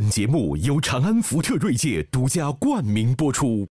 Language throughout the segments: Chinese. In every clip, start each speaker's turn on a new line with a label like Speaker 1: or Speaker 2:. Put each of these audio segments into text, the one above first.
Speaker 1: 本节目由长安福特锐界独家冠名播出。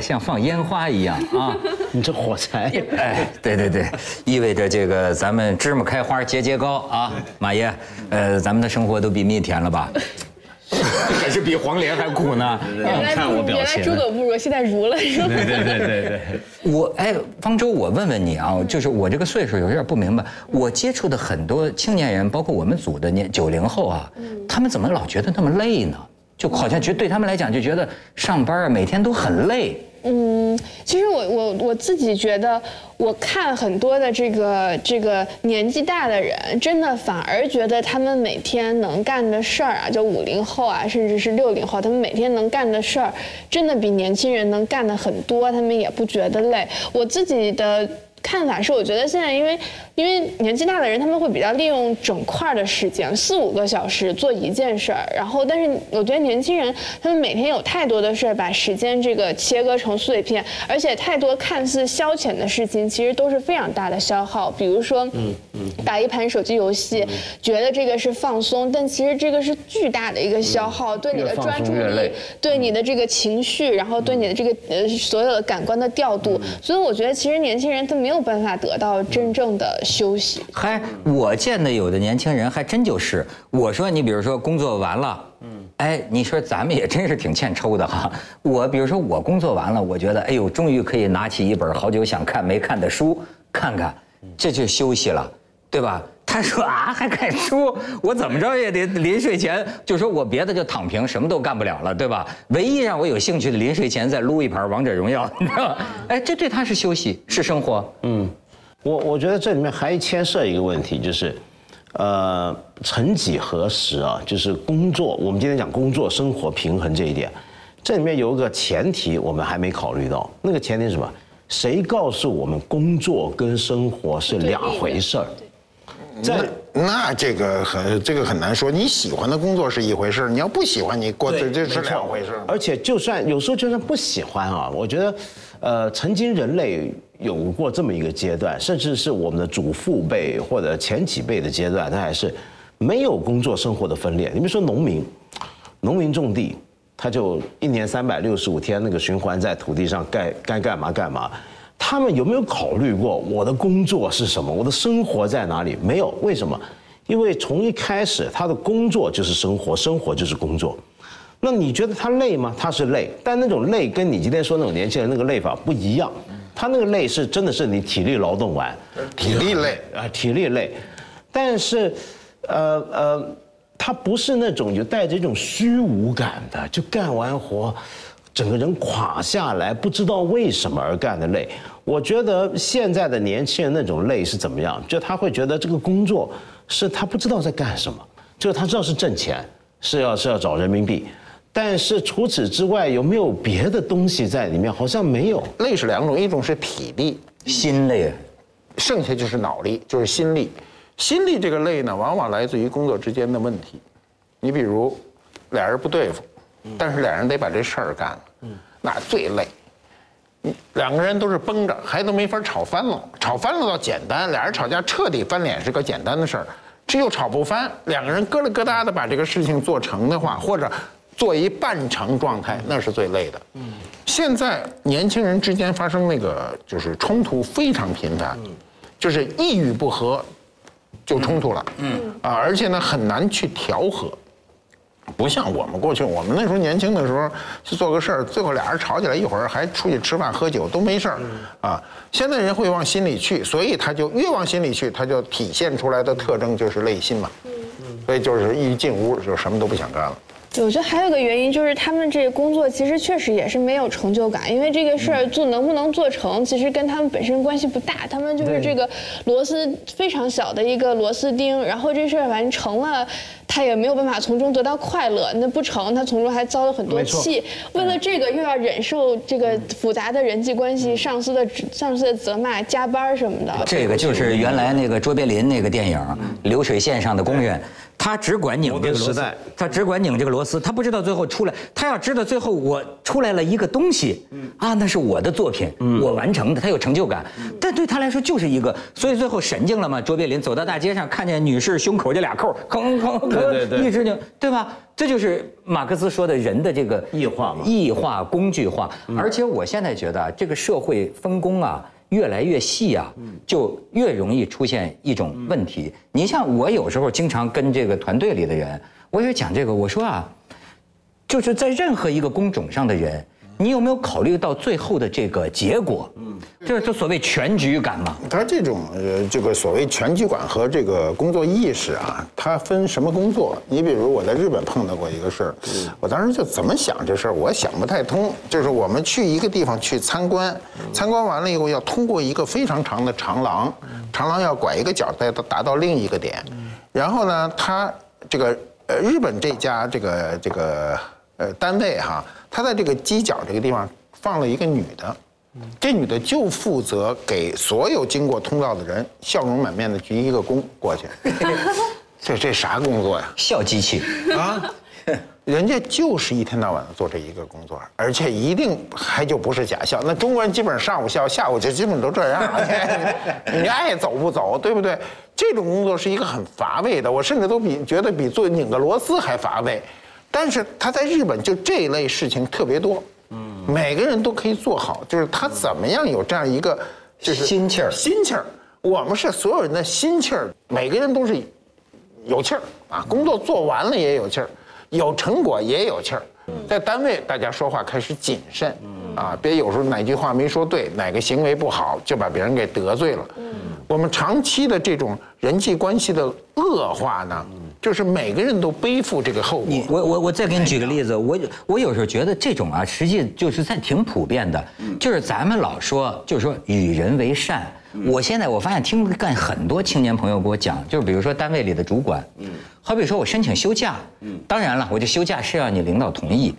Speaker 2: 像放烟花一样啊！
Speaker 3: 你这火柴，
Speaker 2: 哎，对对对，意味着这个咱们芝麻开花节节高啊！马爷，呃，咱们的生活都比蜜甜了吧？还是比黄连还苦呢？
Speaker 4: 原来
Speaker 3: 看我表情
Speaker 4: 原来猪狗不如，现在如了，是吧？
Speaker 3: 对对对对对。
Speaker 2: 我哎，方舟，我问问你啊，就是我这个岁数有点不明白，我接触的很多青年人，包括我们组的年九零后啊，他们怎么老觉得那么累呢？就好像觉对他们来讲，就觉得上班啊，每天都很累。
Speaker 4: 嗯，其实我我我自己觉得，我看很多的这个这个年纪大的人，真的反而觉得他们每天能干的事儿啊，就五零后啊，甚至是六零后，他们每天能干的事儿，真的比年轻人能干的很多，他们也不觉得累。我自己的。看法是，我觉得现在因为因为年纪大的人，他们会比较利用整块的时间，四五个小时做一件事儿。然后，但是我觉得年轻人他们每天有太多的事儿，把时间这个切割成碎片，而且太多看似消遣的事情，其实都是非常大的消耗。比如说，嗯嗯，打一盘手机游戏，觉得这个是放松，但其实这个是巨大的一个消耗，对你的专注力，对你的这个情绪，然后对你的这个呃所有的感官的调度。所以我觉得，其实年轻人他没有。没有办法得到真正的休息。
Speaker 2: 嗨，我见的有的年轻人还真就是，我说你比如说工作完了，嗯，哎，你说咱们也真是挺欠抽的哈。我比如说我工作完了，我觉得哎呦，终于可以拿起一本好久想看没看的书看看，这就休息了，对吧？他说啊，还看书，我怎么着也得临睡前就说我别的就躺平，什么都干不了了，对吧？唯一让我有兴趣的，临睡前再撸一盘王者荣耀，你知道吗？哎，这对他是休息，是生活。嗯，
Speaker 3: 我我觉得这里面还牵涉一个问题，就是，呃，曾几何时啊，就是工作，我们今天讲工作生活平衡这一点，这里面有一个前提我们还没考虑到，那个前提是什么？谁告诉我们工作跟生活是两回事儿？
Speaker 5: 那那这个很这个很难说。你喜欢的工作是一回事，你要不喜欢，你过这这是两回事。
Speaker 3: 而且就算有时候就算不喜欢啊，我觉得，呃，曾经人类有过这么一个阶段，甚至是我们的祖父辈或者前几辈的阶段，他还是没有工作生活的分裂。你比如说农民，农民种地，他就一年三百六十五天那个循环在土地上该该干嘛干嘛。他们有没有考虑过我的工作是什么？我的生活在哪里？没有，为什么？因为从一开始，他的工作就是生活，生活就是工作。那你觉得他累吗？他是累，但那种累跟你今天说那种年轻人那个累法不一样。他那个累是真的是你体力劳动完，
Speaker 5: 体力累啊，
Speaker 3: 体力累。但是，呃呃，他不是那种有带着一种虚无感的，就干完活。整个人垮下来，不知道为什么而干的累。我觉得现在的年轻人那种累是怎么样？就他会觉得这个工作是他不知道在干什么，就他知道是挣钱，是要是要找人民币，但是除此之外有没有别的东西在里面？好像没有。
Speaker 5: 累是两种，一种是体力、
Speaker 2: 心累，
Speaker 5: 剩下就是脑力，就是心力。心力这个累呢，往往来自于工作之间的问题。你比如俩人不对付。但是俩人得把这事儿干了，那最累。两个人都是绷着，还都没法吵翻了。吵翻了倒简单，俩人吵架彻底翻脸是个简单的事儿。这又吵不翻，两个人疙里疙瘩的把这个事情做成的话，或者做一半成状态，那是最累的。现在年轻人之间发生那个就是冲突非常频繁，就是一语不合就冲突了。嗯啊，而且呢很难去调和。不像我们过去，我们那时候年轻的时候去做个事儿，最后俩人吵起来，一会儿还出去吃饭喝酒都没事儿，啊。现在人会往心里去，所以他就越往心里去，他就体现出来的特征就是累心嘛。所以就是一进屋就什么都不想干了。
Speaker 4: 对，我觉得还有一个原因就是他们这个工作其实确实也是没有成就感，因为这个事儿做能不能做成，其实跟他们本身关系不大，他们就是这个螺丝非常小的一个螺丝钉，然后这事儿完成了，他也没有办法从中得到快乐，那不成，他从中还遭了很多气，为了这个又要忍受这个复杂的人际关系、上司的上司的责骂、加班什么的。
Speaker 2: 这个就是原来那个卓别林那个电影《流水线上的工人》，他只管拧这个螺丝他只管拧这个螺丝，他不知道最后出来，他要知道最后我出来了一个东西，啊，那是我的作品，我完成的，他有成就感。但对他来说就是一个，所以最后神经了嘛。卓别林走到大街上，看见女士胸口这俩扣，吭吭吭，
Speaker 3: 对对
Speaker 2: 一直拧，对吧？这就是马克思说的人的这个
Speaker 3: 异化嘛
Speaker 2: 异化、工具化。而且我现在觉得啊，这个社会分工啊越来越细啊，就越容易出现一种问题。你像我有时候经常跟这个团队里的人，我也讲这个，我说啊，就是在任何一个工种上的人，你有没有考虑到最后的这个结果？嗯，就是这所谓全局感嘛。
Speaker 5: 他这种呃，这个所谓全局感和这个工作意识啊，它分什么工作？你比如我在日本碰到过一个事儿，我当时就怎么想这事儿，我想不太通。就是我们去一个地方去参观，参观完了以后要通过一个非常长的长廊，长廊要拐一个角再达到另一个点，然后呢，他这个呃日本这家这个这个呃单位哈，他在这个犄角这个地方放了一个女的。这女的就负责给所有经过通道的人笑容满面的鞠一个躬过去，这这啥工作呀？
Speaker 2: 笑机器，
Speaker 5: 啊，人家就是一天到晚的做这一个工作，而且一定还就不是假笑。那中国人基本上上午笑，下午就基本都这样，你爱走不走，对不对？这种工作是一个很乏味的，我甚至都比觉得比做拧个螺丝还乏味。但是他在日本就这一类事情特别多，嗯，每个人都可以做好，就是他怎么样有这样一个就是
Speaker 2: 心气儿
Speaker 5: 心气儿。我们是所有人的心气儿，每个人都是有气儿啊，工作做完了也有气儿，有成果也有气儿。在单位，大家说话开始谨慎啊，别有时候哪句话没说对，哪个行为不好，就把别人给得罪了。我们长期的这种人际关系的恶化呢，就是每个人都背负这个后果
Speaker 2: 你。我我我再给你举个例子，我我有时候觉得这种啊，实际就是在挺普遍的，就是咱们老说，就是说与人为善。我现在我发现听干很多青年朋友给我讲，就是比如说单位里的主管，嗯好比说我申请休假，嗯当然了，我这休假是要你领导同意，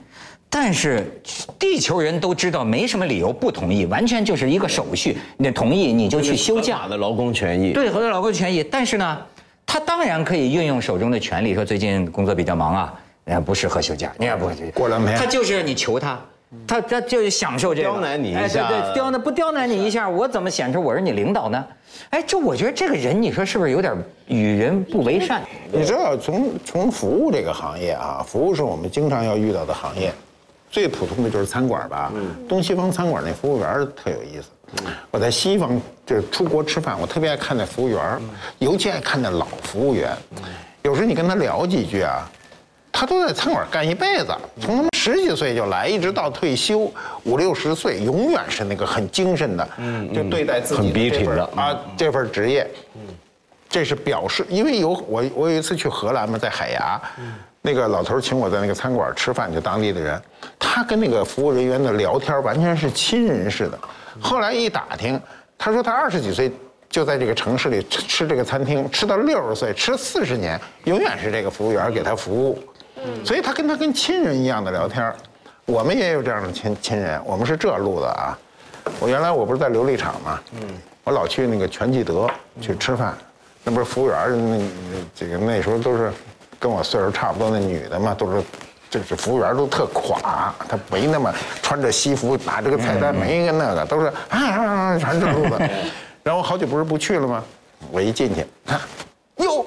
Speaker 2: 但是地球人都知道没什么理由不同意，完全就是一个手续，你同意你就去休假
Speaker 3: 的劳工权益。
Speaker 2: 对，合作劳工权益。但是呢，他当然可以运用手中的权利，说最近工作比较忙啊，呃，不适合休假，你也不
Speaker 5: 过两天
Speaker 2: 他就是让你求他。他他就是享受这个，
Speaker 3: 刁难你一
Speaker 2: 哎
Speaker 3: 下
Speaker 2: 对对，刁难不刁难你一下，我怎么显出我是你领导呢？哎，这我觉得这个人，你说是不是有点与人不为善？
Speaker 5: 你知道，从从服务这个行业啊，服务是我们经常要遇到的行业，最普通的就是餐馆吧。东西方餐馆那服务员特有意思。我在西方就是出国吃饭，我特别爱看那服务员儿，尤其爱看那老服务员。有时你跟他聊几句啊，他都在餐馆干一辈子，从他们十几岁就来，一直到退休五六十岁，永远是那个很精神的，就对待自己
Speaker 3: 很逼
Speaker 5: 这份
Speaker 3: 挺的
Speaker 5: 啊这份职业。这是表示，因为有我我有一次去荷兰嘛，在海牙，那个老头请我在那个餐馆吃饭，就当地的人，他跟那个服务人员的聊天完全是亲人似的。后来一打听，他说他二十几岁就在这个城市里吃这个餐厅，吃到六十岁，吃四十年，永远是这个服务员给他服务，所以他跟他跟亲人一样的聊天。我们也有这样的亲亲人，我们是这路子啊。我原来我不是在琉璃厂嘛，嗯，我老去那个全聚德去吃饭，那不是服务员那那这个那时候都是跟我岁数差不多的女的嘛，都是就是服务员都特垮，他没那么穿着西服拿这个菜单，没一个那个，都是啊啊啊全这路子。然后我好久不是不去了吗？我一进去，看，哟，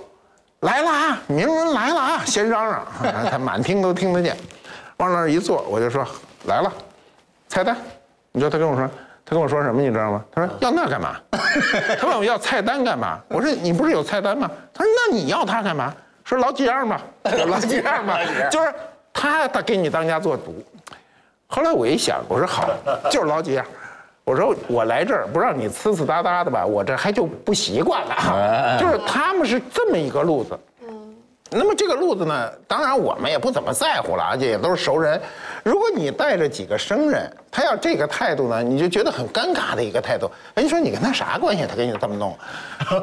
Speaker 5: 来了啊，名人来了啊，先嚷嚷，他满厅都听得见。往那儿一坐，我就说来了，菜单。你知道他跟我说，他跟我说什么？你知道吗？他说要那干嘛？他问我要菜单干嘛？我说你不是有菜单吗？他说那你要它干嘛？说老几样吧，老几样吧，就是他他给你当家做主。后来我一想，我说好，就是老几样。我说我来这儿不让你呲呲哒哒的吧，我这还就不习惯了。就是他们是这么一个路子。那么这个路子呢，当然我们也不怎么在乎了，而且也都是熟人。如果你带着几个生人，他要这个态度呢，你就觉得很尴尬的一个态度。人家说你跟他啥关系？他给你这么弄，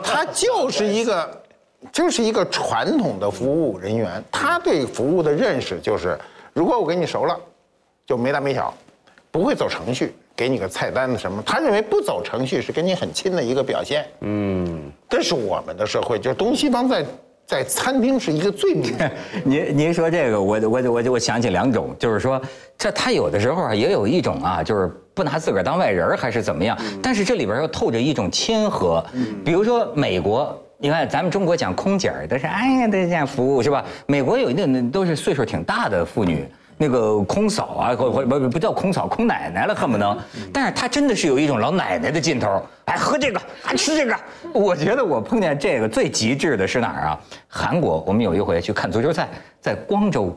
Speaker 5: 他就是一个，就是一个传统的服务人员。他对服务的认识就是，如果我跟你熟了，就没大没小，不会走程序，给你个菜单子什么。他认为不走程序是跟你很亲的一个表现。嗯，这是我们的社会，就是东西方在。在餐厅是一个最明显。
Speaker 2: 您您说这个，我我我我想起两种，就是说，这他有的时候啊，也有一种啊，就是不拿自个儿当外人还是怎么样。但是这里边又透着一种亲和。比如说美国，你看咱们中国讲空姐儿都是哎呀，都这样服务是吧？美国有一定都是岁数挺大的妇女。那个空嫂啊，或或不不叫空嫂，空奶奶了，恨不能。但是她真的是有一种老奶奶的劲头，哎，喝这个，还吃这个。我觉得我碰见这个最极致的是哪儿啊？韩国，我们有一回去看足球赛，在光州，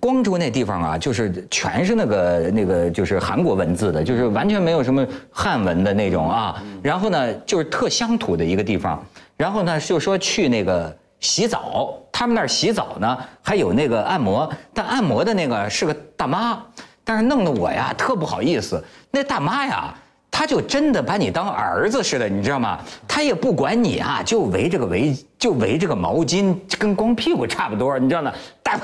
Speaker 2: 光州那地方啊，就是全是那个那个就是韩国文字的，就是完全没有什么汉文的那种啊。然后呢，就是特乡土的一个地方。然后呢，就说去那个。洗澡，他们那儿洗澡呢，还有那个按摩，但按摩的那个是个大妈，但是弄得我呀特不好意思。那大妈呀，她就真的把你当儿子似的，你知道吗？她也不管你啊，就围着个围，就围着个毛巾，跟光屁股差不多，你知道吗？大。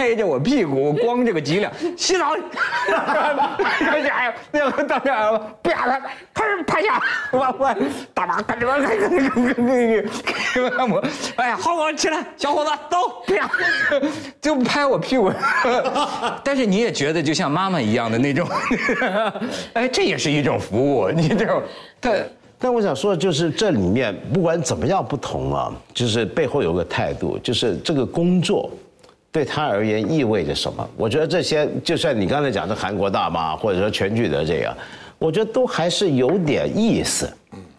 Speaker 2: 拍着我屁股，我光这个脊梁洗澡，这家伙那个当时啪啪，他是拍下。我我大妈赶紧赶紧赶紧赶紧按摩，哎呀，好好起来，小伙子走，啪就拍我屁股，但是你也觉得就像妈妈一样的那种，哎，这也是一种服务，你这种，
Speaker 3: 但但我想说的就是这里面不管怎么样不同啊，就是背后有个态度，就是这个工作。对他而言意味着什么？我觉得这些，就算你刚才讲的韩国大妈，或者说全聚德这个，我觉得都还是有点意思。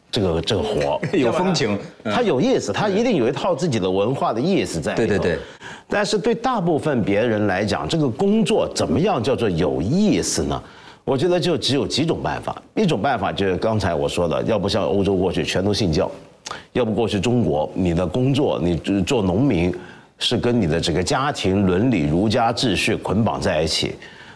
Speaker 3: 这个这个活
Speaker 2: 有风情，
Speaker 3: 他有意思，他一定有一套自己的文化的意思在里头。对对对。但是对大部分别人来讲，这个工作怎么样叫做有意思呢？我觉得就只有几种办法。一种办法就是刚才我说的，要不像欧洲过去全都信教，要不过去中国，你的工作你做农民。是跟你的这个家庭伦理、儒家秩序捆绑在一起，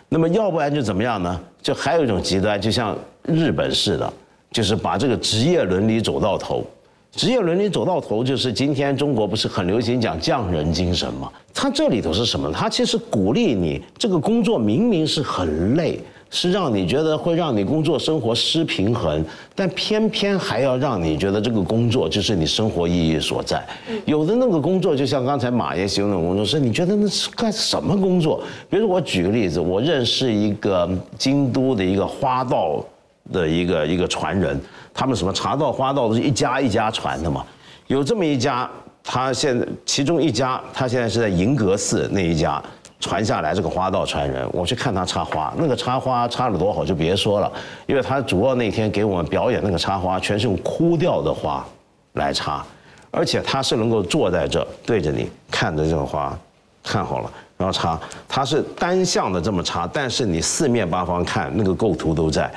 Speaker 3: 那么要不然就怎么样呢？就还有一种极端，就像日本似的，就是把这个职业伦理走到头。职业伦理走到头，就是今天中国不是很流行讲匠人精神吗？它这里头是什么？它其实鼓励你这个工作明明是很累。是让你觉得会让你工作生活失平衡，但偏偏还要让你觉得这个工作就是你生活意义所在。有的那个工作，就像刚才马爷形容的工作，是你觉得那是干什么工作？比如我举个例子，我认识一个京都的一个花道的一个一个传人，他们什么茶道、花道都是一家一家传的嘛。有这么一家，他现在其中一家，他现在是在银阁寺那一家。传下来这个花道传人，我去看他插花，那个插花插的多好就别说了，因为他主要那天给我们表演那个插花，全是用枯掉的花来插，而且他是能够坐在这对着你看着这个花，看好了然后插，他是单向的这么插，但是你四面八方看那个构图都在，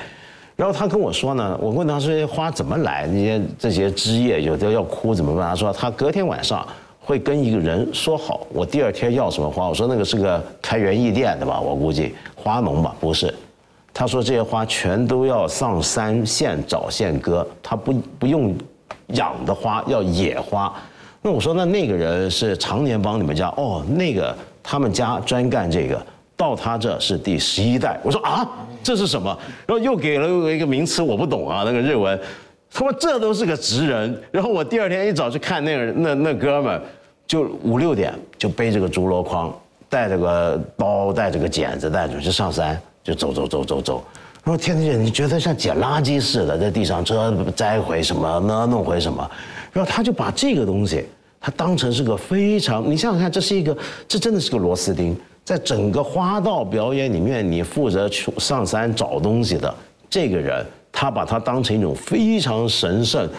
Speaker 3: 然后他跟我说呢，我问他这些花怎么来，那些这些枝叶有的要枯怎么办？他说他隔天晚上。会跟一个人说好，我第二天要什么花？我说那个是个开园艺店的吧，我估计花农吧，不是。他说这些花全都要上山现找现割，他不不用养的花，要野花。那我说那那个人是常年帮你们家哦，那个他们家专干这个，到他这是第十一代。我说啊，这是什么？然后又给了我一个名词，我不懂啊，那个日文。他说这都是个职人。然后我第二天一早去看那个那那哥们。就五六点就背着个竹箩筐，带着个刀，带着个剪子，带着就上山，就走走走走走。然后天天姐，你觉得像捡垃圾似的，在地上这摘回什么，那弄回什么。然后他就把这个东西，他当成是个非常，你想想看，这是一个，这真的是个螺丝钉，在整个花道表演里面，你负责去上山找东西的这个人，他把它当成一种非常神圣。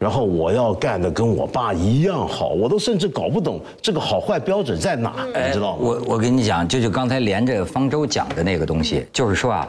Speaker 3: 然后我要干的跟我爸一样好，我都甚至搞不懂这个好坏标准在哪，你知道吗？
Speaker 2: 我我跟你讲，就就刚才连着方舟讲的那个东西，就是说啊，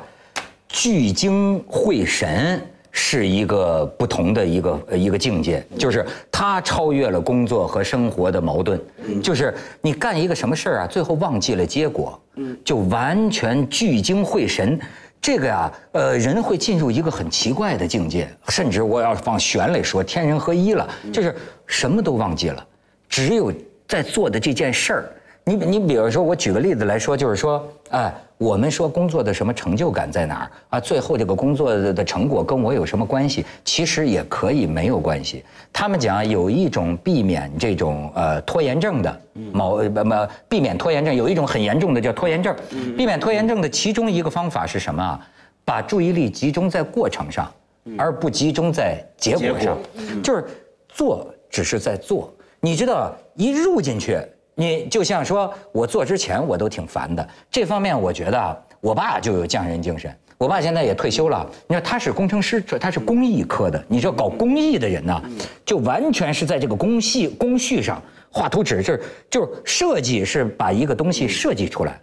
Speaker 2: 聚精会神是一个不同的一个呃一个境界，就是它超越了工作和生活的矛盾。就是你干一个什么事儿啊，最后忘记了结果，就完全聚精会神。这个呀，呃，人会进入一个很奇怪的境界，甚至我要往玄里说，天人合一了，就是什么都忘记了，只有在做的这件事儿。你你比如说，我举个例子来说，就是说，哎，我们说工作的什么成就感在哪儿啊？最后这个工作的的成果跟我有什么关系？其实也可以没有关系。他们讲有一种避免这种呃拖延症的某呃不不避免拖延症，有一种很严重的叫拖延症。避免拖延症的其中一个方法是什么啊？把注意力集中在过程上，而不集中在结果上。就是做只是在做，你知道一入进去。你就像说，我做之前我都挺烦的。这方面我觉得啊，我爸就有匠人精神。我爸现在也退休了，你说他是工程师，他是工艺科的。你知道搞工艺的人呢，就完全是在这个工序工序上画图纸，就是就是设计是把一个东西设计出来，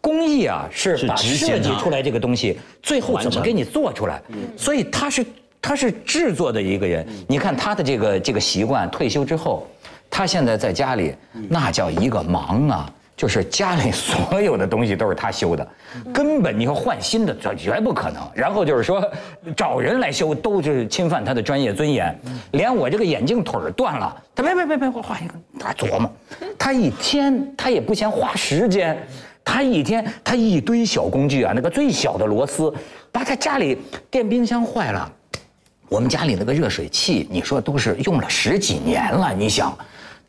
Speaker 2: 工艺啊是把设计出来这个东西，最后怎么给你做出来。所以他是他是制作的一个人。你看他的这个这个习惯，退休之后。他现在在家里，那叫一个忙啊！就是家里所有的东西都是他修的，根本你要换新的，这绝不可能。然后就是说，找人来修都是侵犯他的专业尊严。连我这个眼镜腿断了，他别别别别，我画一个，他琢磨。他一天他也不嫌花时间，他一天他一堆小工具啊，那个最小的螺丝，把他家里电冰箱坏了，我们家里那个热水器，你说都是用了十几年了，你想。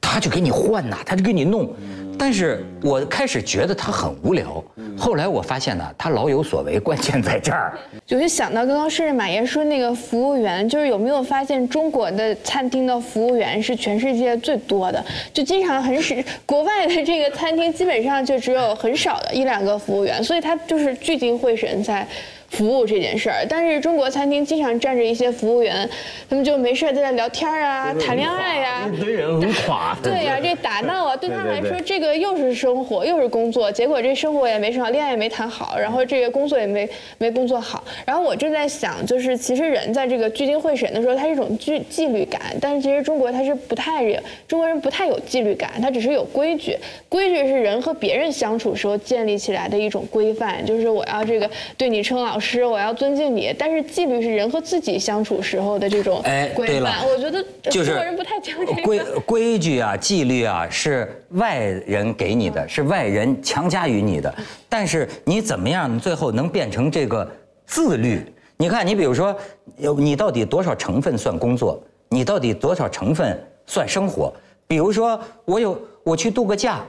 Speaker 2: 他就给你换呐，他就给你弄，但是我开始觉得他很无聊，后来我发现呢，他老有所为，关键在这儿。
Speaker 4: 就是想到刚刚顺着马爷说那个服务员，就是有没有发现中国的餐厅的服务员是全世界最多的？就经常很少，国外的这个餐厅基本上就只有很少的一两个服务员，所以他就是聚精会神在。服务这件事儿，但是中国餐厅经常站着一些服务员，他们就没事在那聊天啊、谈恋爱呀，
Speaker 3: 一堆人很垮。
Speaker 4: 对呀，这打闹啊，对他来说，这个又是生活又是工作，结果这生活也没上，恋爱也没谈好，然后这个工作也没没工作好。然后我正在想，就是其实人在这个聚精会神的时候，他是一种纪纪律感，但是其实中国他是不太中国人不太有纪律感，他只是有规矩，规矩是人和别人相处时候建立起来的一种规范，就是我要这个对你称老。师，我要尊敬你，但是纪律是人和自己相处时候的这种规范。我觉得中国人不太讲这个
Speaker 2: 规规矩啊，纪律啊，是外人给你的，是外人强加于你的。但是你怎么样最后能变成这个自律？你看，你比如说，你到底多少成分算工作？你到底多少成分算生活？比如说，我有我去度个假。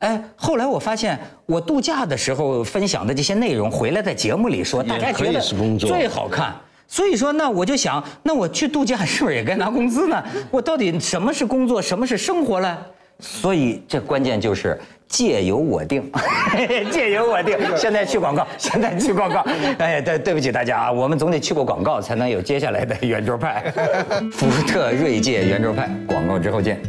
Speaker 2: 哎，后来我发现，我度假的时候分享的这些内容，回来在节目里说，大家觉得最好看。所以说，那我就想，那我去度假是不是也该拿工资呢？我到底什么是工作，什么是生活呢？所以这关键就是借由我定，借由我定。现在去广告，现在去广告。哎，对，对不起大家啊，我们总得去过广告，才能有接下来的圆桌派。福特锐界圆桌派，广告之后见。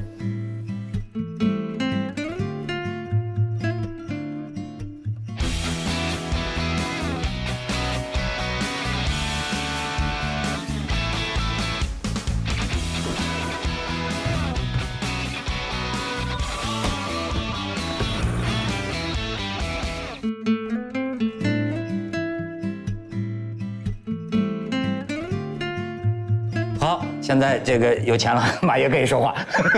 Speaker 2: 现在这个有钱了，马爷可以说话。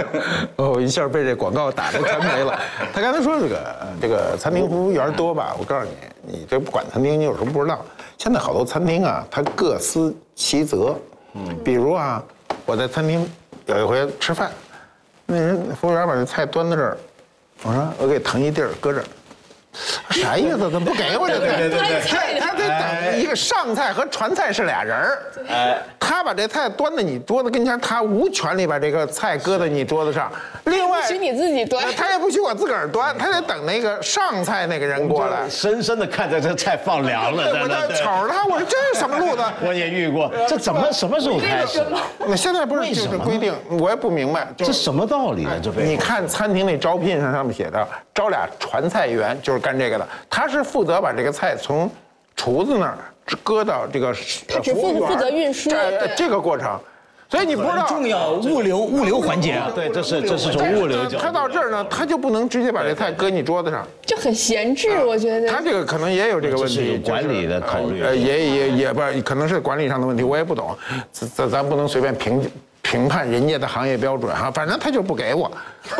Speaker 5: 哦，一下被这广告打的全没了。他刚才说这个这个餐厅服务员多吧？我告诉你，你这不管餐厅，你有时候不知道？现在好多餐厅啊，他各司其责。嗯，比如啊，我在餐厅有一回吃饭，那人服务员把那菜端到这儿，我说我给腾一地儿搁这儿。啥意思？怎么不给我这个？
Speaker 3: 对对对对，
Speaker 5: 他他得等一个个上菜和传菜是俩人儿。哎，他把这菜端到你桌子跟前，他无权利把这个菜搁在你桌子上。另外，
Speaker 4: 不许你自己端
Speaker 5: 呃他也不许我自个儿端，他得等那个上菜那个人过来。
Speaker 3: 深深的看着这菜放凉了，
Speaker 5: 对，我
Speaker 3: 在
Speaker 5: 就瞅着他，我说这是什么路子？
Speaker 3: 我也遇过，这怎么什么时候开始的？
Speaker 5: 那现在不是就是规定，我也不明白，
Speaker 3: 这什么道理呢？这
Speaker 5: 你看餐厅那招聘上上面写的，招俩传菜员，就是干这个的。他是负责把这个菜从厨子那儿搁到这个
Speaker 4: 他只负
Speaker 5: 服务员
Speaker 4: 负责运输
Speaker 5: 这
Speaker 4: 对
Speaker 5: 这个过程，所以你不知道。
Speaker 2: 重要物流物流环节啊。
Speaker 3: 对，这是这是从物流角度。
Speaker 5: 他到这儿呢，他就不能直接把这菜搁你桌子上，
Speaker 4: 就很闲置，我觉得。
Speaker 5: 他这个可能也有这个问
Speaker 3: 这是有
Speaker 5: 题，
Speaker 3: 管理的考虑
Speaker 5: 呃，也也也不是，可能是管理上的问题，我也不懂，咱咱咱不能随便评评判人家的行业标准哈，反正他就不给我。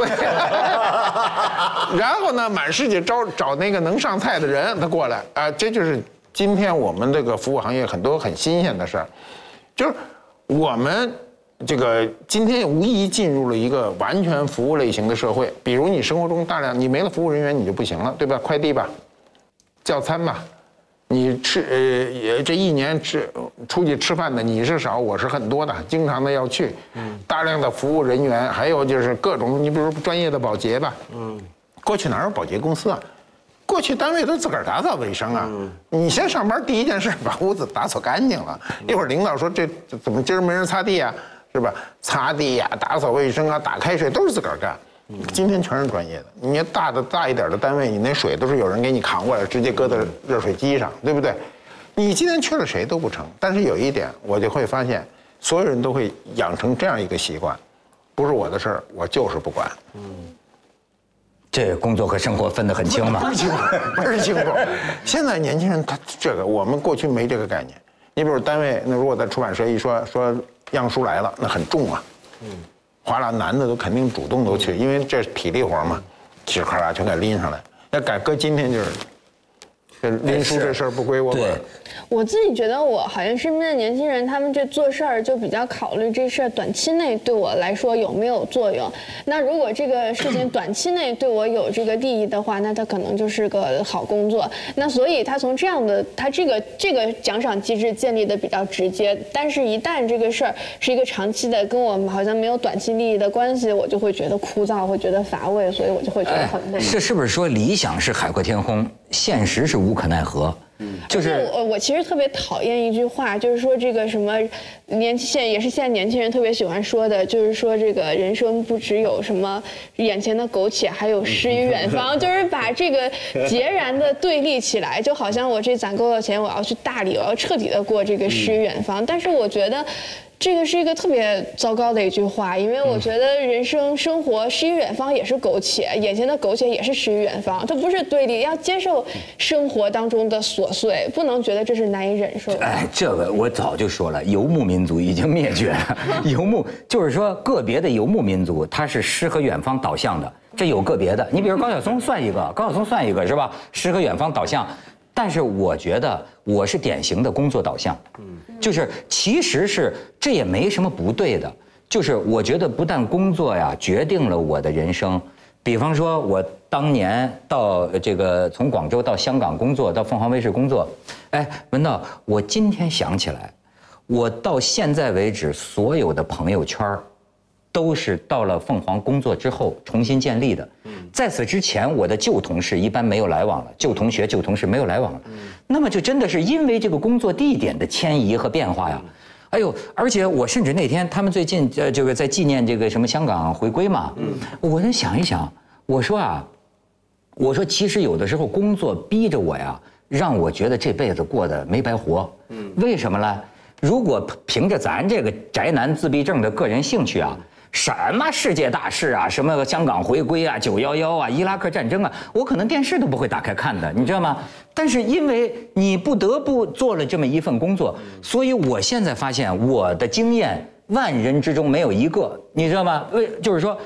Speaker 5: 然后呢，满世界招找那个能上菜的人，他过来啊，这就是今天我们这个服务行业很多很新鲜的事儿，就是我们这个今天无疑进入了一个完全服务类型的社会。比如你生活中大量你没了服务人员，你就不行了，对吧？快递吧，叫餐吧，你吃呃也这一年吃出去吃饭的你是少，我是很多的，经常的要去，大量的服务人员，还有就是各种，你比如专业的保洁吧，嗯，过去哪有保洁公司啊？过去单位都自个儿打扫卫生啊！你先上班第一件事把屋子打扫干净了，一会儿领导说这这怎么今儿没人擦地啊？是吧？擦地呀、打扫卫生啊、打开水都是自个儿干。今天全是专业的，你要大的大一点的单位，你那水都是有人给你扛过来，直接搁在热水机上，对不对？你今天缺了谁都不成。但是有一点，我就会发现，所有人都会养成这样一个习惯，不是我的事儿，我就是不管。
Speaker 2: 嗯这工作和生活分得很清吗？
Speaker 5: 不是。清楚，不是清楚。现在年轻人他这个，我们过去没这个概念。你比如单位，那如果在出版社一说说样书来了，那很重啊。嗯，哗啦，男的都肯定主动都去，因为这是体力活嘛，嘁咔啦全给拎上来。要改搁今天就是，拎书这事儿不归我管。
Speaker 4: 我自己觉得，我好像身边的年轻人，他们这做事儿就比较考虑这事儿短期内对我来说有没有作用。那如果这个事情短期内对我有这个利益的话，那他可能就是个好工作。那所以他从这样的，他这个这个奖赏机制建立的比较直接。但是，一旦这个事儿是一个长期的，跟我们好像没有短期利益的关系，我就会觉得枯燥，会觉得乏味，所以我就会觉得很累。
Speaker 2: 这是不是说理想是海阔天空，现实是无可奈何？就是
Speaker 4: 我我其实特别讨厌一句话，就是说这个什么年现也是现在年轻人特别喜欢说的，就是说这个人生不只有什么眼前的苟且，还有诗与远方，就是把这个截然的对立起来，就好像我这攒够了钱，我要去大理，我要彻底的过这个诗与远方。但是我觉得。这个是一个特别糟糕的一句话，因为我觉得人生生活诗与远方也是苟且，眼前的苟且也是诗与远方，它不是对立，要接受生活当中的琐碎，不能觉得这是难以忍受。
Speaker 2: 哎，这个我早就说了，游牧民族已经灭绝了。游牧就是说个别的游牧民族，它是诗和远方导向的，这有个别的。你比如高晓松算一个，高晓松算一个是吧？诗和远方导向。但是我觉得我是典型的工作导向，嗯，就是其实是这也没什么不对的，就是我觉得不但工作呀决定了我的人生，比方说我当年到这个从广州到香港工作，到凤凰卫视工作，哎，文道，我今天想起来，我到现在为止所有的朋友圈儿都是到了凤凰工作之后重新建立的。在此之前，我的旧同事一般没有来往了，旧同学、旧同事没有来往了。那么就真的是因为这个工作地点的迁移和变化呀。哎呦，而且我甚至那天他们最近呃这个在纪念这个什么香港回归嘛，我就想一想，我说啊，我说其实有的时候工作逼着我呀，让我觉得这辈子过得没白活。嗯，为什么呢？如果凭着咱这个宅男自闭症的个人兴趣啊，什么世界大事啊，什么香港回归啊、九幺幺啊、伊拉克战争啊，我可能电视都不会打开看的，你知道吗？但是因为你不得不做了这么一份工作，所以我现在发现我的经验万人之中没有一个，你知道吗？为就是说，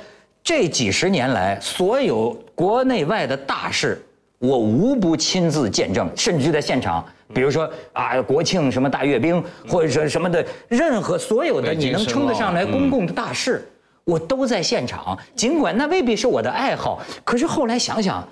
Speaker 2: 这几十年来所有国内外的大事。我无不亲自见证，甚至在现场，比如说啊，国庆什么大阅兵，或者说什么的，任何所有的你能称得上来公共的大事，我都在现场。尽管那未必是我的爱好，可是后来想想，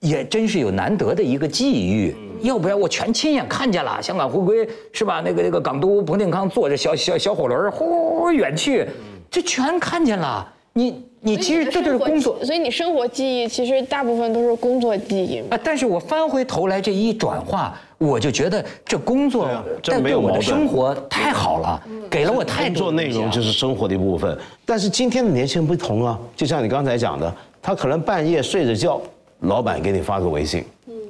Speaker 2: 也真是有难得的一个际遇，要不然我全亲眼看见了。香港回归是吧？那个那个港督彭定康坐着小小小火轮呼远去，这全看见了。你你其实这就是工作，
Speaker 4: 所以你生活记忆其实大部分都是工作记忆
Speaker 2: 啊。但是我翻回头来这一转化，我就觉得这工作
Speaker 3: 这没有
Speaker 2: 我的生活太好了，给了我太
Speaker 3: 多工作内容就是生活的一部分。但是今天的年轻人不同啊，就像你刚才讲的，他可能半夜睡着觉，老板给你发个微信，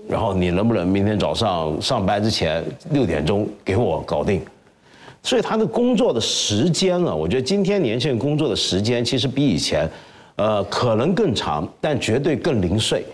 Speaker 3: 然后你能不能明天早上上班之前六点钟给我搞定？所以他的工作的时间啊，我觉得今天年轻人工作的时间其实比以前，呃，可能更长，但绝对更零碎。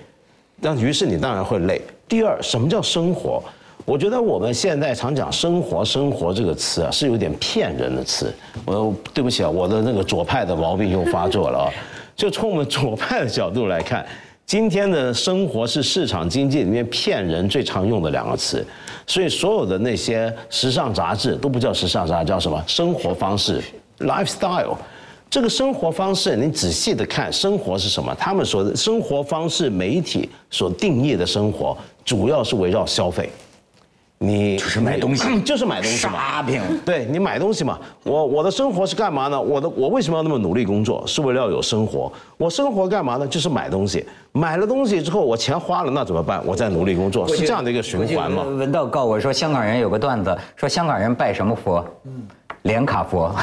Speaker 3: 但于是你当然会累。第二，什么叫生活？我觉得我们现在常讲“生活”，“生活”这个词啊，是有点骗人的词。我对不起啊，我的那个左派的毛病又发作了啊。就从我们左派的角度来看。今天的生活是市场经济里面骗人最常用的两个词，所以所有的那些时尚杂志都不叫时尚杂志，叫什么？生活方式 （lifestyle）。这个生活方式，你仔细的看，生活是什么？他们所的生活方式媒体所定义的生活，主要是围绕消费。
Speaker 2: 你就是买东西，
Speaker 3: 就是买东西嘛。
Speaker 2: shopping，
Speaker 3: 对你买东西嘛。我我的生活是干嘛呢？我的我为什么要那么努力工作？是为了要有生活。我生活干嘛呢？就是买东西。买了东西之后，我钱花了，那怎么办？我再努力工作，是这样的一个循环嘛。
Speaker 2: 文道告我说，香港人有个段子，说香港人拜什么佛？嗯，连卡佛。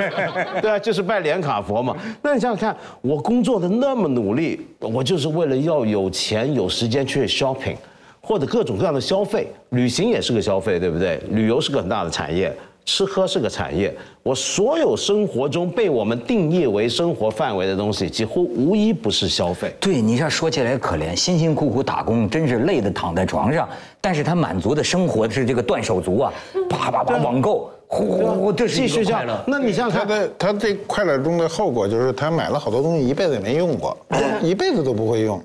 Speaker 3: 对啊，就是拜连卡佛嘛。那你想想看，我工作的那么努力，我就是为了要有钱有时间去 shopping。或者各种各样的消费，旅行也是个消费，对不对？旅游是个很大的产业，吃喝是个产业。我所有生活中被我们定义为生活范围的东西，几乎无一不是消费。
Speaker 2: 对，你这说起来可怜，辛辛苦苦打工，真是累得躺在床上，但是他满足的生活是这个断手足啊，啪啪啪网购，呼呼呼，这是一快乐。
Speaker 3: 那你想想看，
Speaker 5: 他的他这快乐中的后果就是他买了好多东西，一辈子也没用过，一辈子都不会用。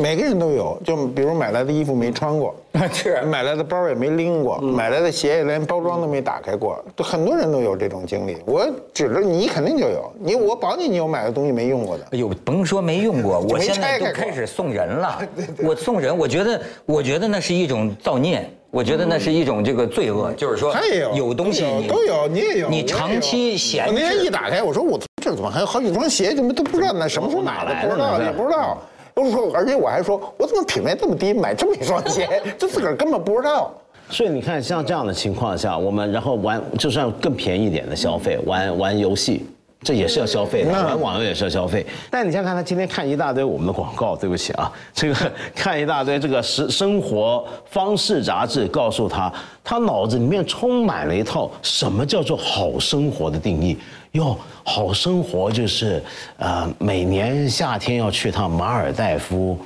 Speaker 5: 每个人都有，就比如买来的衣服没穿过，
Speaker 2: 是
Speaker 5: 买来的包也没拎过，买来的鞋也连包装都没打开过，很多人都有这种经历。我指着你肯定就有，你我保你你有买的东西没用过的。
Speaker 2: 哎呦，甭说没用过，我现在都开始送人了。我送人，我觉得我觉得那是一种造孽，我觉得那是一种这个罪恶，就是说有东西你
Speaker 5: 都有，你也有，
Speaker 2: 你长期闲。
Speaker 5: 我那天一打开，我说我这怎么还有好几双鞋，怎么都不知道那什么时候买的，不知道也不知道。都是说，而且我还说，我怎么品味这么低，买这么一双鞋，就自个儿根本不知道。
Speaker 3: 所以你看，像这样的情况下，我们然后玩，就算更便宜一点的消费，玩玩游戏，这也是要消费的，玩网游也是要消费。但你想看他今天看一大堆我们的广告，对不起啊，这个看一大堆这个生生活方式杂志，告诉他，他脑子里面充满了一套什么叫做好生活的定义。哟，好生活就是，呃，每年夏天要去趟马尔代夫，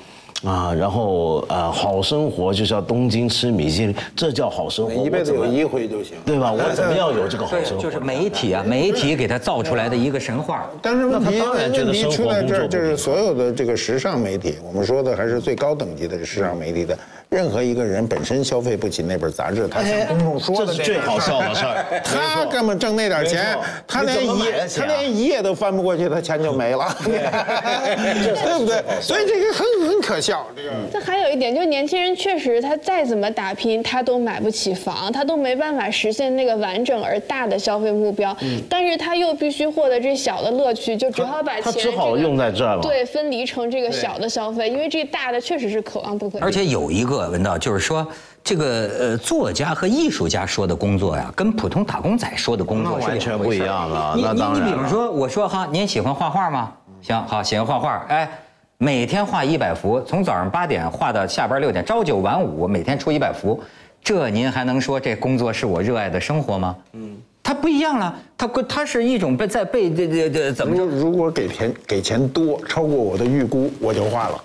Speaker 3: 啊，然后呃，好生活就是要东京吃米其林，这叫好生活。
Speaker 5: 一辈子有一回就行，
Speaker 3: 对吧？我怎么样有这个好生活？
Speaker 2: 就是媒体啊，媒体给他造出来的一个神话。
Speaker 5: 但是问题问题出在这儿，就是所有的这个时尚媒体，我们说的还是最高等级的时尚媒体的。任何一个人本身消费不起那本杂志，他向公众说
Speaker 3: 的这是最好笑的事儿。
Speaker 5: 他根本挣那点钱，他连一他连一页都翻不过去，他钱就没了，对不对？所以这个很很可笑。这个
Speaker 4: 这还有一点，就年轻人确实他再怎么打拼，他都买不起房，他都没办法实现那个完整而大的消费目标。但是他又必须获得这小的乐趣，就只好把钱
Speaker 3: 只好用在这儿了。
Speaker 4: 对，分离成这个小的消费，因为这大的确实是可望不可。
Speaker 2: 而且有一个。闻到就是说，这个呃，作家和艺术家说的工作呀，跟普通打工仔说的工作
Speaker 3: 完全不一样了。
Speaker 2: 你你你，比如说，我说哈，您喜欢画画吗？行，好，喜欢画画。哎，每天画一百幅，从早上八点画到下班六点，朝九晚五，每天出一百幅，这您还能说这工作是我热爱的生活吗？嗯，它不一样了，它它是一种被在被这这这怎么着？
Speaker 5: 如果给钱给钱多，超过我的预估，我就画了。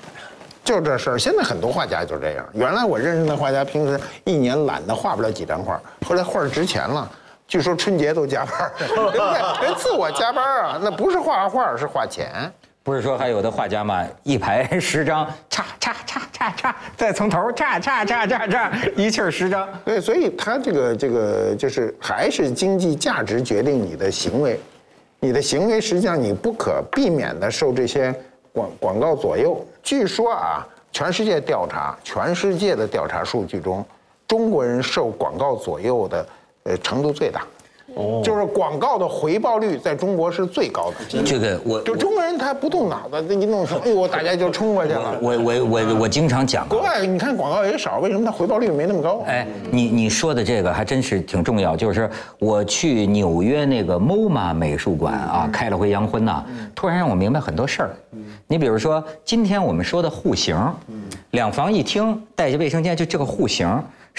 Speaker 5: 就这事儿，现在很多画家就这样。原来我认识的画家，平时一年懒得画不了几张画，后来画值钱了，据说春节都加班，对不对？人自我加班啊，那不是画画，是画钱。
Speaker 2: 不是说还有的画家嘛，一排 十张，叉叉叉叉叉，再从头叉叉叉叉叉，一气儿十张。
Speaker 5: 对，所以他这个这个就是还是经济价值决定你的行为，你的行为实际上你不可避免的受这些。广广告左右，据说啊，全世界调查，全世界的调查数据中，中国人受广告左右的呃程度最大。哦，就是广告的回报率在中国是最高的。
Speaker 2: 这个我
Speaker 5: 就中国人他不动脑子，那一弄说，哎呦，大家就冲过去了。
Speaker 2: 我我我我经常讲啊，
Speaker 5: 国外你看广告也少，为什么它回报率没那么高？
Speaker 2: 哎，你你说的这个还真是挺重要，就是我去纽约那个 MoMA 美术馆啊，开了回洋荤呐，突然让我明白很多事儿。你比如说，今天我们说的户型，两房一厅带着卫生间，就这个户型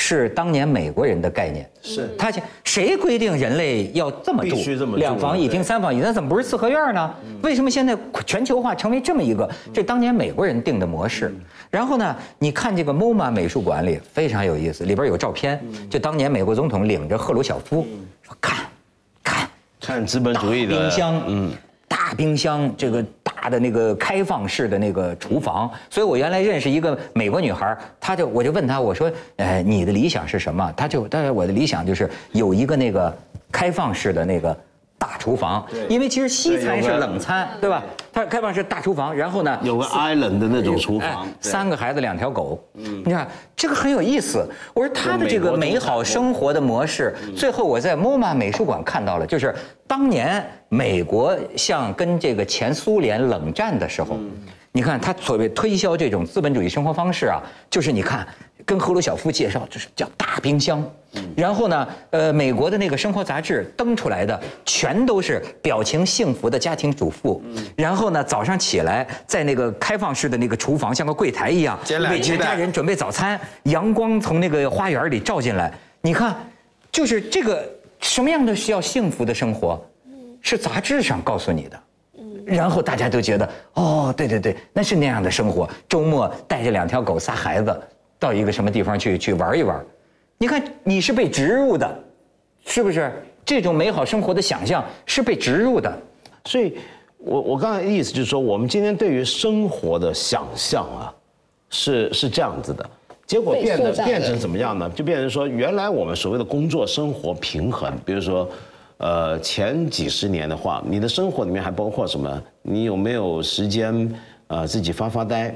Speaker 2: 是当年美国人的概念。
Speaker 3: 是
Speaker 2: 他想谁规定人类要这么住？
Speaker 3: 必须这么住
Speaker 2: 两房一厅、三房一厅，那怎么不是四合院呢？为什么现在全球化成为这么一个？这当年美国人定的模式。然后呢，你看这个 MoMA 美术馆里非常有意思，里边有照片，就当年美国总统领着赫鲁晓夫说看，看
Speaker 3: 看资本主义的
Speaker 2: 冰箱，嗯，大冰箱，这个大的那个开放式的那个厨房。所以我原来认识一个美国女孩，她就我就问她，我说，呃，你的理想是什么？她就，但是我的理想就是有一个那个开放式的那个。大厨房，因为其实西餐是冷餐，对吧？它开放式大厨房，然后呢，
Speaker 3: 有个 island 的那种厨
Speaker 2: 哎
Speaker 3: 房，对。
Speaker 2: 三个孩子两条狗，你看这个很有意思。我说他的这个美好生活的模式，最后我在 MoMA 美术馆看到了，就是当年美国像跟这个前苏联冷战的时候，你看他所谓推销这种资本主义生活方式啊，就是你看跟赫鲁晓夫介绍，就是叫大冰箱。然后呢，呃，美国的那个生活杂志登出来的全都是表情幸福的家庭主妇。然后呢，早上起来在那个开放式的那个厨房，像个柜台一样，为家人准备早餐，阳光从那个花园里照进来。你看，就是这个什么样的需要幸福的生活，是杂志上告诉你的。然后大家都觉得，哦，对对对，那是那样的生活。周末带着两条狗、仨孩子，到一个什么地方去去玩一玩。你看，你是被植入的，是不是？这种美好生活的想象是被植入的。
Speaker 3: 所以我我刚才的意思就是说，我们今天对于生活的想象啊，是是这样子的，结果变得变成怎么样呢？就变成说，原来我们所谓的工作生活平衡，比如说，呃，前几十年的话，你的生活里面还包括什么？你有没有时间呃自己发发呆，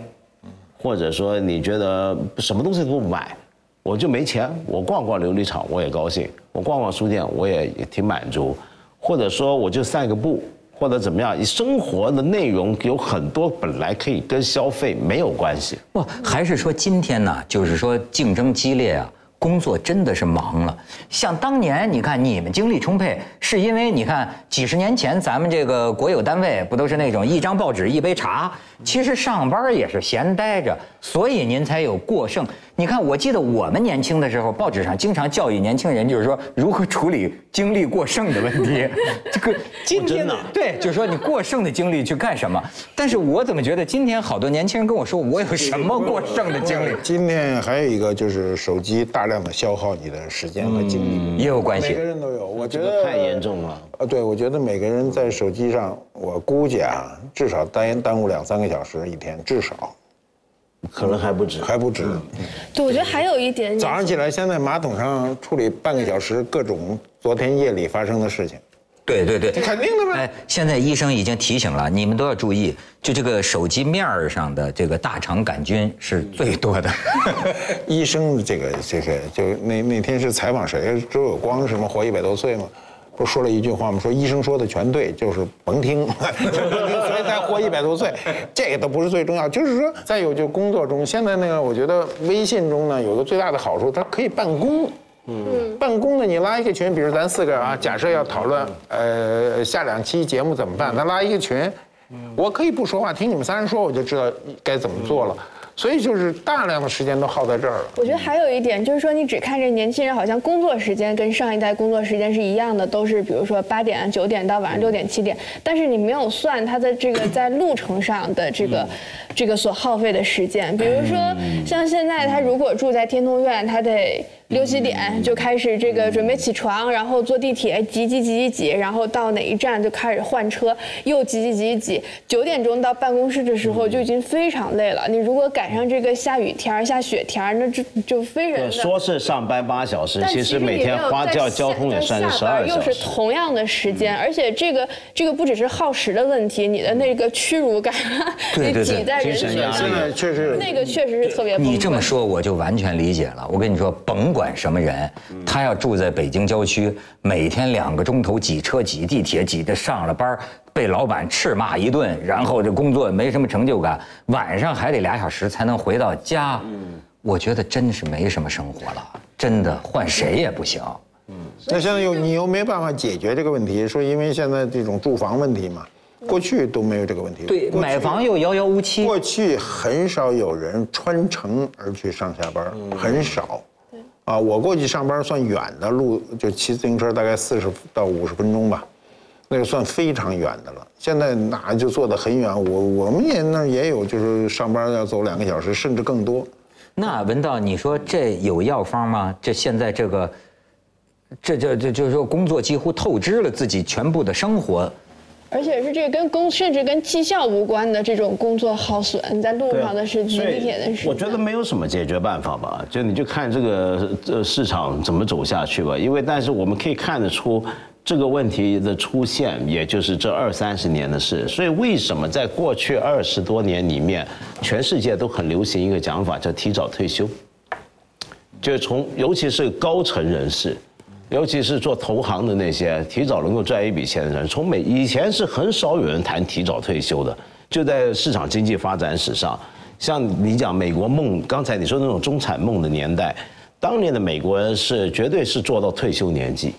Speaker 3: 或者说你觉得什么东西都不买？我就没钱，我逛逛琉璃厂我也高兴，我逛逛书店我也也挺满足，或者说我就散个步，或者怎么样，你生活的内容有很多本来可以跟消费没有关系。
Speaker 2: 不，还是说今天呢，就是说竞争激烈啊，工作真的是忙了。像当年你看你们精力充沛，是因为你看几十年前咱们这个国有单位不都是那种一张报纸一杯茶，其实上班也是闲待着，所以您才有过剩。你看，我记得我们年轻的时候，报纸上经常教育年轻人，就是说如何处理精力过剩的问题。这个今天
Speaker 3: 真的
Speaker 2: 对，就是说你过剩的精力去干什么？但是我怎么觉得今天好多年轻人跟我说，我有什么过剩的精力？
Speaker 5: 今天还有一个就是手机大量的消耗你的时间和精力，
Speaker 2: 也有关系
Speaker 5: 每个。人都有。我觉得
Speaker 3: 太严重了。
Speaker 5: 呃，对，我觉得每个人在手机上，我估计啊，至少耽耽误两三个小时一天，至少
Speaker 3: 可能还不止。
Speaker 5: 还不止。
Speaker 4: 对，我觉得还有一点，
Speaker 5: 早上起来先在马桶上处理半个小时各种昨天夜里发生的事情，
Speaker 2: 对对对，
Speaker 5: 肯定的呗。
Speaker 2: 哎，现在医生已经提醒了，你们都要注意，就这个手机面儿上的这个大肠杆菌是最多的。
Speaker 5: 医生这个这个，就那那天是采访谁？周有光什么活一百多岁吗？不是说了一句话吗？说医生说的全对，就是甭听，所以才活一百多岁。这个都不是最重要，就是说，再有就工作中，现在那个我觉得微信中呢有个最大的好处，它可以办公。嗯，办公呢你拉一个群，比如咱四个啊，假设要讨论呃下两期节目怎么办，咱拉一个群，我可以不说话，听你们仨人说，我就知道该怎么做了。所以就是大量的时间都耗在这儿了。
Speaker 4: 我觉得还有一点就是说，你只看这年轻人好像工作时间跟上一代工作时间是一样的，都是比如说八点、九点到晚上六点、七点，但是你没有算他的这个在路程上的这个这个所耗费的时间。比如说像现在他如果住在天通苑，他得六七点就开始这个准备起床，然后坐地铁挤挤挤挤挤，然后到哪一站就开始换车，又挤挤挤挤挤。九点钟到办公室的时候就已经非常累了。你如果赶上这个下雨天儿、下雪天儿，那就就非常
Speaker 3: 对，
Speaker 4: 的。
Speaker 3: 说是上班八小时，其实每天花掉交通也算是十
Speaker 4: 二小时又是。同样的时间，而且这个这个不只是耗时的问题，你的那个屈辱感，
Speaker 2: 对对对
Speaker 4: 你挤在人群当中
Speaker 5: 确实
Speaker 4: 那个确实是特别。
Speaker 2: 你这么说我就完全理解了。我跟你说，甭管什么人，他要住在北京郊区，每天两个钟头挤车、挤地铁，挤着上了班被老板斥骂一顿，然后这工作没什么成就感，晚上还得俩小时才能回到家。我觉得真是没什么生活了，真的换谁也不行。
Speaker 5: 嗯那现在又你又没办法解决这个问题，说因为现在这种住房问题嘛，过去都没有这个问题。
Speaker 2: 对，买房又遥遥无期。
Speaker 5: 过去很少有人穿城而去上下班，很少。啊，我过去上班算远的路，就骑自行车大概四十到五十分钟吧，那个算非常远的了。现在那就坐得很远，我我们也那也有，就是上班要走两个小时，甚至更多。
Speaker 2: 那文道，你说这有药方吗？这现在这个，这这这就是说工作几乎透支了自己全部的生活。
Speaker 4: 而且是这个跟工甚至跟绩效无关的这种工作耗损，你在路上的时间、
Speaker 3: 所以
Speaker 4: 地铁的时间，
Speaker 3: 我觉得没有什么解决办法吧，就你就看这个这市场怎么走下去吧。因为但是我们可以看得出这个问题的出现，也就是这二三十年的事。所以为什么在过去二十多年里面，全世界都很流行一个讲法叫提早退休，就是从尤其是高层人士。尤其是做投行的那些提早能够赚一笔钱的人，从美以前是很少有人谈提早退休的，就在市场经济发展史上，像你讲美国梦，刚才你说那种中产梦的年代，当年的美国人是绝对是做到退休年纪，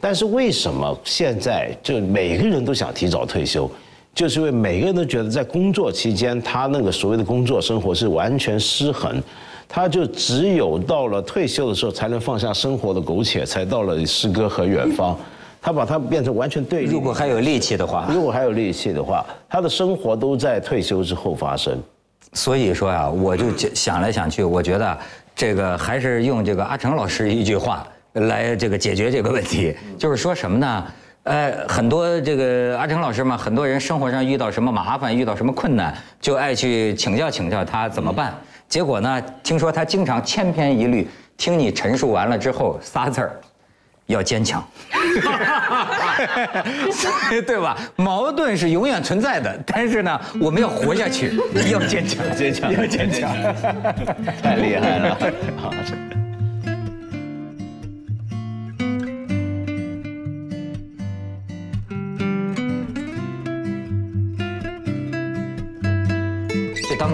Speaker 3: 但是为什么现在就每个人都想提早退休？就是因为每个人都觉得在工作期间，他那个所谓的工作生活是完全失衡。他就只有到了退休的时候，才能放下生活的苟且，才到了诗歌和远方。他把它变成完全对立。
Speaker 2: 如果还有力气的话，
Speaker 3: 如果还有力气的话，他的生活都在退休之后发生。
Speaker 2: 所以说呀、我就想来想去，我觉得这个还是用这个阿成老师一句话来这个解决这个问题，就是说什么呢？呃，很多这个阿成老师嘛，很多人生活上遇到什么麻烦，遇到什么困难，就爱去请教请教他怎么办。结果呢，听说他经常千篇一律，听你陈述完了之后仨字儿，要坚强，对吧？矛盾是永远存在的，但是呢，我们要活下去，要坚强，
Speaker 3: 坚强
Speaker 2: 要坚强。
Speaker 3: 太厉害了。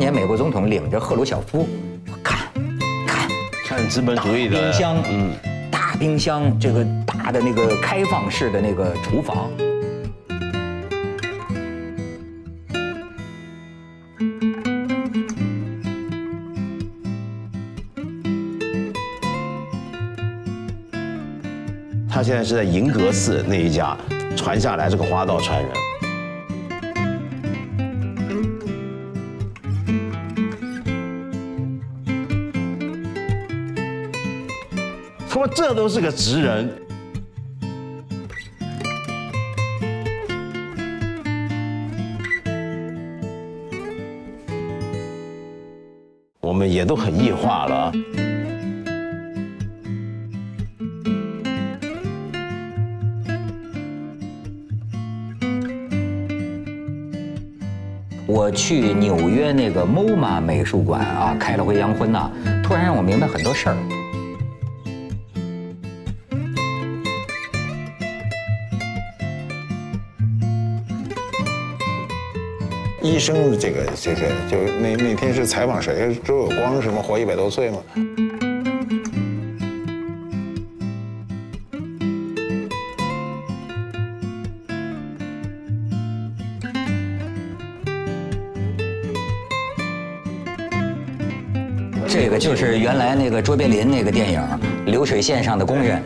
Speaker 2: 年美国总统领着赫鲁晓夫，说看，看，
Speaker 3: 看资本主义的
Speaker 2: 冰箱，嗯，大冰箱，这个大的那个开放式的那个厨房。
Speaker 3: 他现在是在银阁寺那一家传下来这个花道传人。这都是个职人。我们也都很异化了。
Speaker 2: 我去纽约那个 MoMA 美术馆啊，开了回洋荤呐，突然让我明白很多事儿。
Speaker 5: 医生这个这个，就那那天是采访谁？周有光什么活一百多岁吗？
Speaker 2: 这个就是原来那个卓别林那个电影《流水线上的工人》。